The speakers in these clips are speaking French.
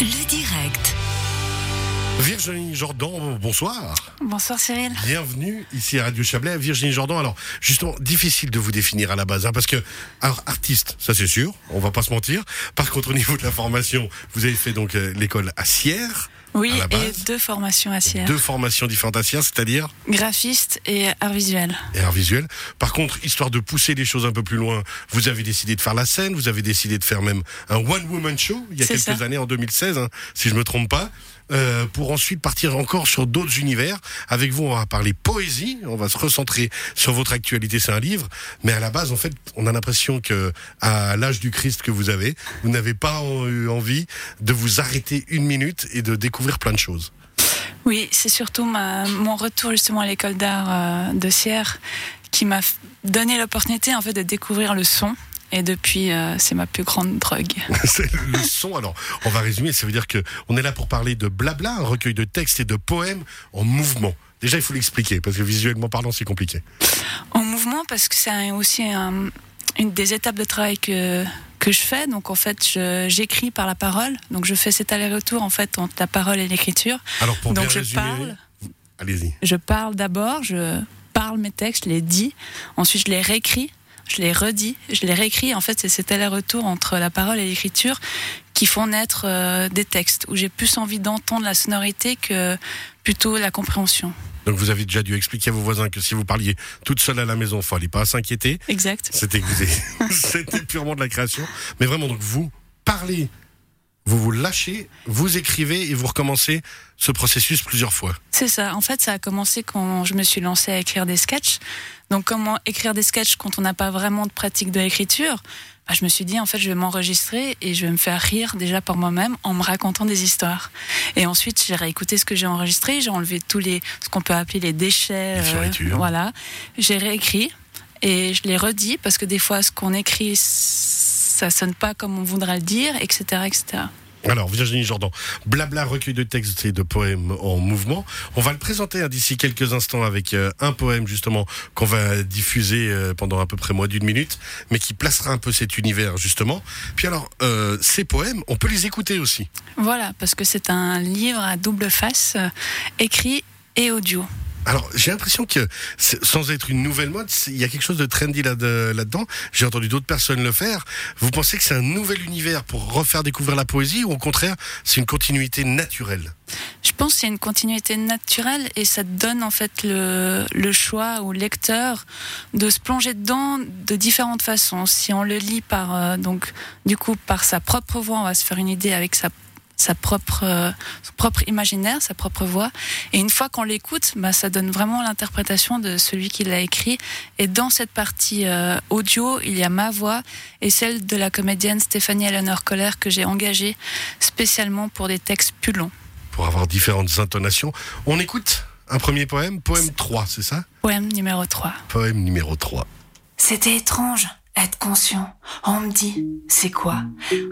Le direct. Virginie Jordan, bonsoir. Bonsoir Cyril. Bienvenue ici à Radio Chablais. Virginie Jordan, alors justement, difficile de vous définir à la base, hein, parce que, alors artiste, ça c'est sûr, on va pas se mentir. Par contre, au niveau de la formation, vous avez fait donc euh, l'école à Sierre. Oui, et deux formations à Sierre. Deux formations différentes à Sierre, c'est-à-dire Graphiste et art visuel. et art visuel. Par contre, histoire de pousser les choses un peu plus loin, vous avez décidé de faire la scène, vous avez décidé de faire même un one-woman show il y a quelques ça. années, en 2016, hein, si je me trompe pas. euh, pour ensuite partir encore sur d'autres univers. Avec vous, on va parler poésie, on va se recentrer sur votre actualité, c'est un livre, mais à la base, en fait, on a l'impression que à l'âge du Christ que vous avez, vous n'avez pas eu envie de vous arrêter une minute et de découvrir plein de choses. Oui, c'est surtout ma, mon retour justement à l'école d'art euh, de Sierre qui m'a donné l'opportunité en fait de découvrir le son. Et depuis, euh, c'est ma plus grande drogue. C'est le son. Alors, on va résumer. Ça veut dire que on est là pour parler de blabla, un recueil de textes et de poèmes en mouvement. Déjà, il faut l'expliquer parce que visuellement parlant, c'est compliqué. En mouvement parce que c'est aussi un- une des étapes de travail que que je fais. Donc en fait, j'écris par la parole. Donc je fais cet aller-retour en fait entre la parole et l'écriture. Alors, pour Donc bien je résumer, parle. allez-y. je parle d'abord, je parle mes textes, je les dis, ensuite je les réécris, je les redis, je les réécris. En fait, c'est cet aller-retour entre la parole et l'écriture qui font naître euh, des textes où j'ai plus envie d'entendre la sonorité que plutôt la compréhension. Donc, vous avez déjà dû expliquer à vos voisins que si vous parliez toute seule à la maison, fallait pas s'inquiéter. Exact. C'était c'était purement de la création. Mais vraiment, donc vous parlez, vous vous lâchez, vous écrivez et vous recommencez ce processus plusieurs fois. C'est ça. En fait, ça a commencé quand je me suis lancée à écrire des sketchs. Donc, comment écrire des sketchs quand on n'a pas vraiment de pratique de l'écriture? Bah, Je me suis dit, en fait, je vais m'enregistrer et je vais me faire rire déjà par moi-même en me racontant des histoires. Et ensuite, j'ai réécouté ce que j'ai enregistré. J'ai enlevé tous les, ce qu'on peut appeler les déchets. Les fioritures. voilà. J'ai réécrit et je l'ai redit parce que des fois, ce qu'on écrit, ça sonne pas comme on voudrait le dire, etc., etc. Alors, Virginie Jordan, blabla recueil de textes et de poèmes en mouvement. On va le présenter hein, d'ici quelques instants avec euh, un poème justement qu'on va diffuser euh, pendant à peu près moins d'une minute, mais qui placera un peu cet univers justement. Puis alors, euh, ces poèmes, on peut les écouter aussi. Voilà, parce que c'est un livre à double face, écrit et audio. Alors, j'ai l'impression que, sans être une nouvelle mode, il y a quelque chose de trendy là- de- là-dedans. j'ai entendu d'autres personnes le faire. Vous pensez que c'est un nouvel univers pour refaire découvrir la poésie ou au contraire, c'est une continuité naturelle? Je pense que c'est une continuité naturelle et ça donne en fait le, le choix au lecteur de se plonger dedans de différentes façons. Si on le lit par euh, donc du coup par sa propre voix, on va se faire une idée avec sa sa propre euh, son propre imaginaire, sa propre voix. Et une fois qu'on l'écoute, bah, ça donne vraiment l'interprétation de celui qui l'a écrit. Et dans cette partie euh, audio, il y a ma voix et celle de la comédienne Stéphanie Eleanor Coller que j'ai engagée spécialement pour des textes plus longs. pour avoir différentes intonations. On écoute un premier poème, poème 3, c'est ça? Poème numéro 3. Poème numéro 3. C'était étrange, être conscient. On me dit, c'est quoi?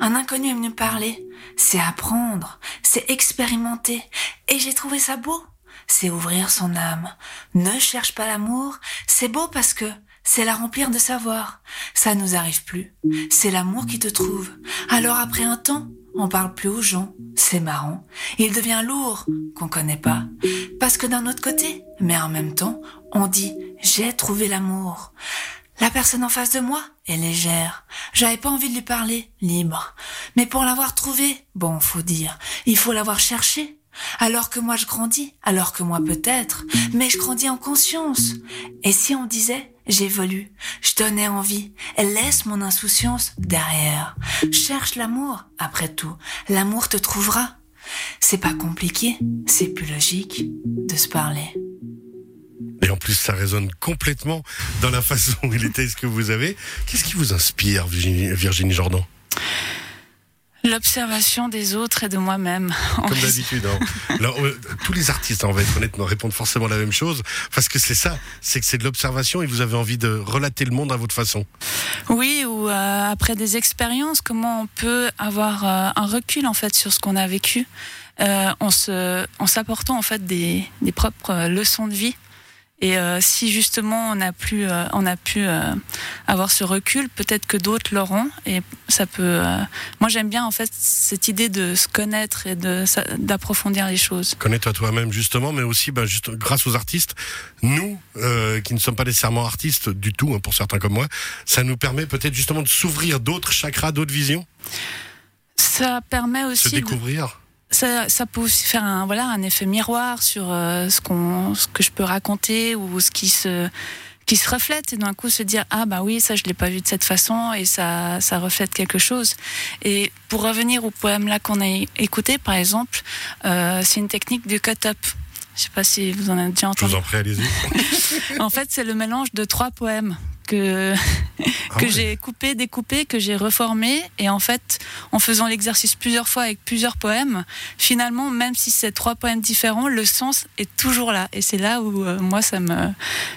Un inconnu est venu parler. C'est apprendre, c'est expérimenter. Et j'ai trouvé ça beau. C'est ouvrir son âme. Ne cherche pas l'amour. C'est beau parce que c'est la remplir de savoir. Ça nous arrive plus. C'est l'amour qui te trouve. Alors après un temps, on parle plus aux gens. C'est marrant. Il devient lourd, qu'on connaît pas. Parce que d'un autre côté, mais en même temps, on dit, j'ai trouvé l'amour. La personne en face de moi est légère. J'avais pas envie de lui parler, libre. Mais pour l'avoir trouvé, bon, faut dire, il faut l'avoir cherché. Alors que moi je grandis, alors que moi peut-être, mais je grandis en conscience. Et si on disait, j'évolue, je donnais envie, laisse mon insouciance derrière. Cherche l'amour, après tout, l'amour te trouvera. C'est pas compliqué, c'est plus logique de se parler. Plus, ça résonne complètement dans la façon et les textes que vous avez. Qu'est-ce qui vous inspire, Virginie, Virginie Jordan? L'observation des autres et de moi-même. Comme d'habitude. hein. Alors, euh, tous les artistes, on va être honnête, me répondent forcément la même chose. Parce que c'est ça, c'est que c'est de l'observation et vous avez envie de relater le monde à votre façon. Oui, ou euh, après des expériences, comment on peut avoir euh, un recul en fait sur ce qu'on a vécu, euh, en s'apportant en fait des, des propres leçons de vie Et euh, si justement on a pu, euh, on a pu euh, avoir ce recul, peut-être que d'autres l'auront. Et ça peut. moi, j'aime bien en fait cette idée de se connaître et de d'approfondir les choses. Connais-toi toi-même justement, mais aussi ben, juste grâce aux artistes, nous qui ne sommes pas nécessairement artistes du tout, hein, pour certains comme moi, ça nous permet peut-être justement de s'ouvrir d'autres chakras, d'autres visions, Ça permet se aussi de- découvrir. Ça, ça peut aussi faire un voilà un effet miroir sur euh, ce qu'on ce que je peux raconter ou ce qui se qui se reflète et d'un coup se dire ah bah oui ça je l'ai pas vu de cette façon et ça ça reflète quelque chose et pour revenir au poème là qu'on a écouté par exemple euh, c'est une technique du cut-up je sais pas si vous en avez déjà Je vous entendu. en prie, allez-y. En fait, c'est le mélange de trois poèmes que Ah que ouais. j'ai coupé, découpé, que j'ai reformé. Et en fait, en faisant l'exercice plusieurs fois avec plusieurs poèmes, finalement, même si c'est trois poèmes différents, le sens est toujours là. Et c'est là où euh, moi, ça me,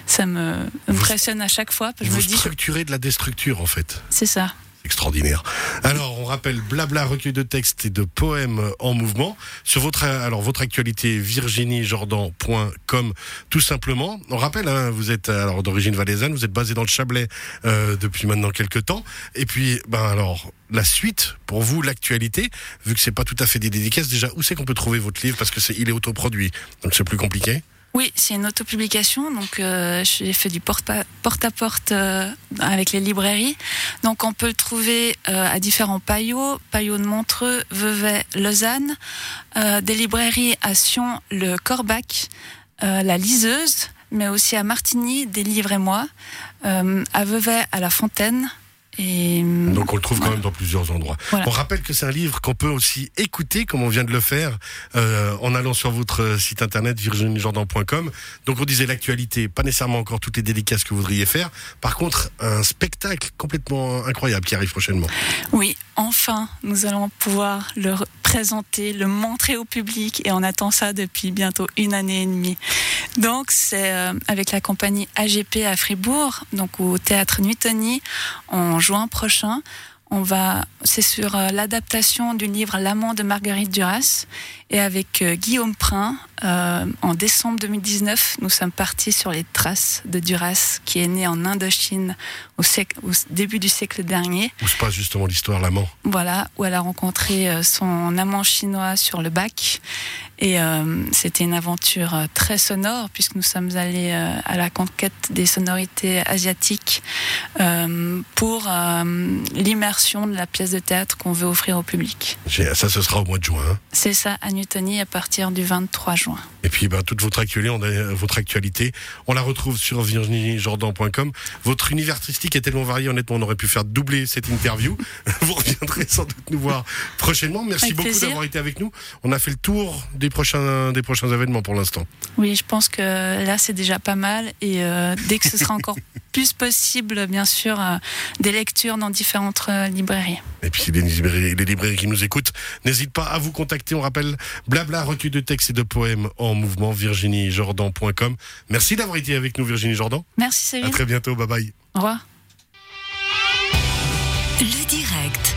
ça me impressionne à chaque fois. parce que Vous je me dis, structurez de la déstructure en fait. c'est ça. Extraordinaire. Alors, on rappelle blabla recueil de textes et de poèmes en mouvement sur votre alors votre actualité virginiejordan.com tout simplement. On rappelle hein, vous êtes alors d'origine valaisanne, vous êtes basé dans le Chablais euh, depuis maintenant quelques temps et puis ben alors la suite pour vous l'actualité vu que c'est pas tout à fait des dédicaces déjà où c'est qu'on peut trouver votre livre? Parce que c'est il est autoproduit. Donc c'est plus compliqué. Oui, c'est une autopublication. Donc, euh, j'ai fait du porte à porte euh, avec les librairies. Donc, on peut le trouver euh, à différents paillots paillot de Montreux, Vevey, Lausanne, euh, des librairies à Sion, le Corbac, euh, la Liseuse, mais aussi à Martigny, des livres et moi, euh, à Vevey, à la Fontaine. Et Donc on le trouve quand même dans plusieurs endroits. Voilà. On rappelle que c'est un livre qu'on peut aussi écouter, comme on vient de le faire, euh, en allant sur votre euh, site internet virginiejordan.com. Donc on disait l'actualité, pas nécessairement encore toutes les dédicaces que vous voudriez faire. Par contre, un spectacle complètement incroyable qui arrive prochainement. Oui, enfin, nous allons pouvoir le présenter, le montrer au public et on attend ça depuis bientôt une année et demie. Donc, c'est euh, avec la compagnie AGP à Fribourg, donc au théâtre Newtony, en juin prochain. On va, c'est sur euh, l'adaptation du livre L'amant de Marguerite Duras et avec euh, Guillaume Prin. Euh, en décembre 2019, nous sommes partis sur les traces de Duras, qui est né en Indochine au, siècle- au début du siècle dernier. Où se passe justement l'histoire, l'amant? Voilà, où elle a rencontré euh, son amant chinois sur le bac. Et euh, c'était une aventure très sonore, puisque nous sommes allés euh, à la conquête des sonorités asiatiques pour l'immersion de la pièce de théâtre qu'on veut offrir au public. Ça, ce sera au mois de juin. hein? C'est ça à Newtony à partir du 23 juin. Et puis, ben, toute votre actualité, on a, votre actualité, on la retrouve sur virginiejordan.com. Votre univers artistique est tellement varié, honnêtement, on aurait pu faire doubler cette interview. Vous reviendrez sans doute nous voir prochainement. Merci Avec beaucoup d'avoir été avec nous. On a fait le tour des prochains, des prochains événements pour l'instant. Oui, je pense que là, c'est déjà pas mal. Et euh, dès que ce sera encore plus possible, bien sûr, euh, des lectures dans différentes euh, librairies. Et puis, les librairies, les librairies qui nous écoutent, n'hésitez pas à vous contacter. On rappelle blabla, recueil de textes et de poèmes en mouvement, virginiejordan.com. Merci d'avoir été avec nous, Virginie Jordan. Merci À Céline. très bientôt. Bye bye. Au revoir. Le direct.